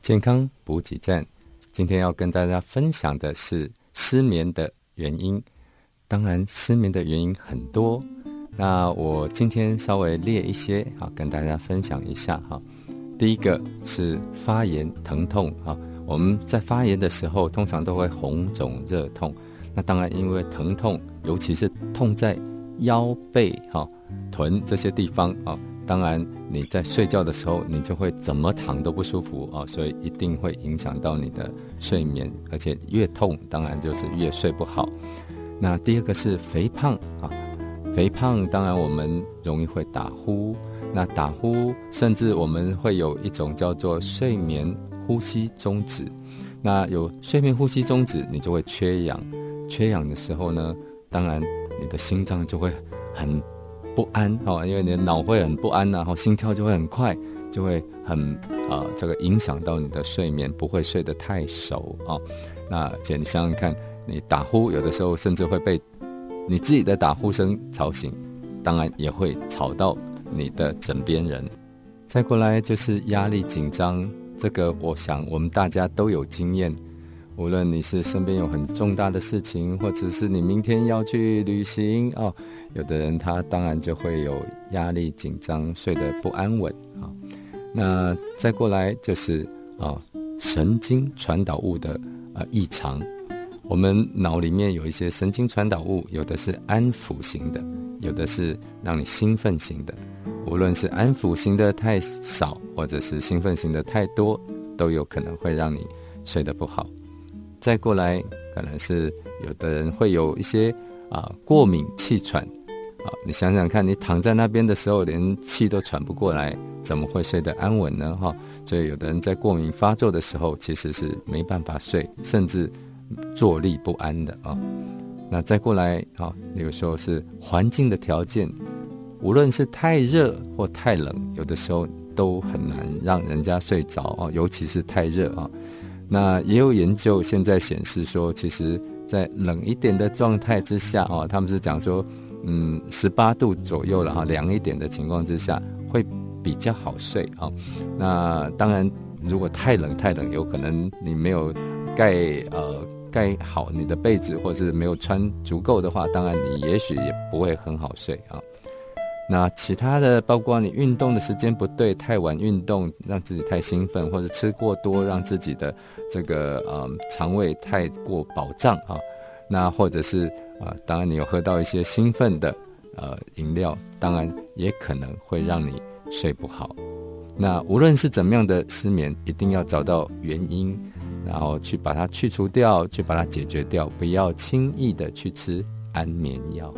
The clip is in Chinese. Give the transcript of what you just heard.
健康补给站，今天要跟大家分享的是失眠的原因。当然，失眠的原因很多，那我今天稍微列一些，好跟大家分享一下哈。第一个是发炎疼痛啊，我们在发炎的时候，通常都会红肿热痛。那当然，因为疼痛，尤其是痛在腰背、哈臀这些地方啊。当然，你在睡觉的时候，你就会怎么躺都不舒服啊，所以一定会影响到你的睡眠，而且越痛，当然就是越睡不好。那第二个是肥胖啊，肥胖当然我们容易会打呼，那打呼甚至我们会有一种叫做睡眠呼吸中止。那有睡眠呼吸中止，你就会缺氧，缺氧的时候呢，当然你的心脏就会很。不安哦，因为你的脑会很不安然后心跳就会很快，就会很啊，这个影响到你的睡眠，不会睡得太熟啊。那姐，你想想看，你打呼有的时候甚至会被你自己的打呼声吵醒，当然也会吵到你的枕边人。再过来就是压力紧张，这个我想我们大家都有经验。无论你是身边有很重大的事情，或者是你明天要去旅行哦，有的人他当然就会有压力、紧张、睡得不安稳啊。那再过来就是啊，神经传导物的啊异常。我们脑里面有一些神经传导物，有的是安抚型的，有的是让你兴奋型的。无论是安抚型的太少，或者是兴奋型的太多，都有可能会让你睡得不好。再过来，可能是有的人会有一些啊过敏气喘，啊，你想想看，你躺在那边的时候，连气都喘不过来，怎么会睡得安稳呢？哈，所以有的人在过敏发作的时候，其实是没办法睡，甚至坐立不安的啊。那再过来啊，有时候是环境的条件，无论是太热或太冷，有的时候都很难让人家睡着啊，尤其是太热啊。那也有研究现在显示说，其实，在冷一点的状态之下哦，他们是讲说，嗯，十八度左右了哈，凉一点的情况之下会比较好睡啊。那当然，如果太冷太冷，有可能你没有盖呃盖好你的被子，或是没有穿足够的话，当然你也许也不会很好睡啊。那其他的，包括你运动的时间不对，太晚运动让自己太兴奋，或者吃过多让自己的这个呃肠胃太过饱胀啊，那或者是啊，当然你有喝到一些兴奋的呃饮料，当然也可能会让你睡不好。那无论是怎么样的失眠，一定要找到原因，然后去把它去除掉，去把它解决掉，不要轻易的去吃安眠药。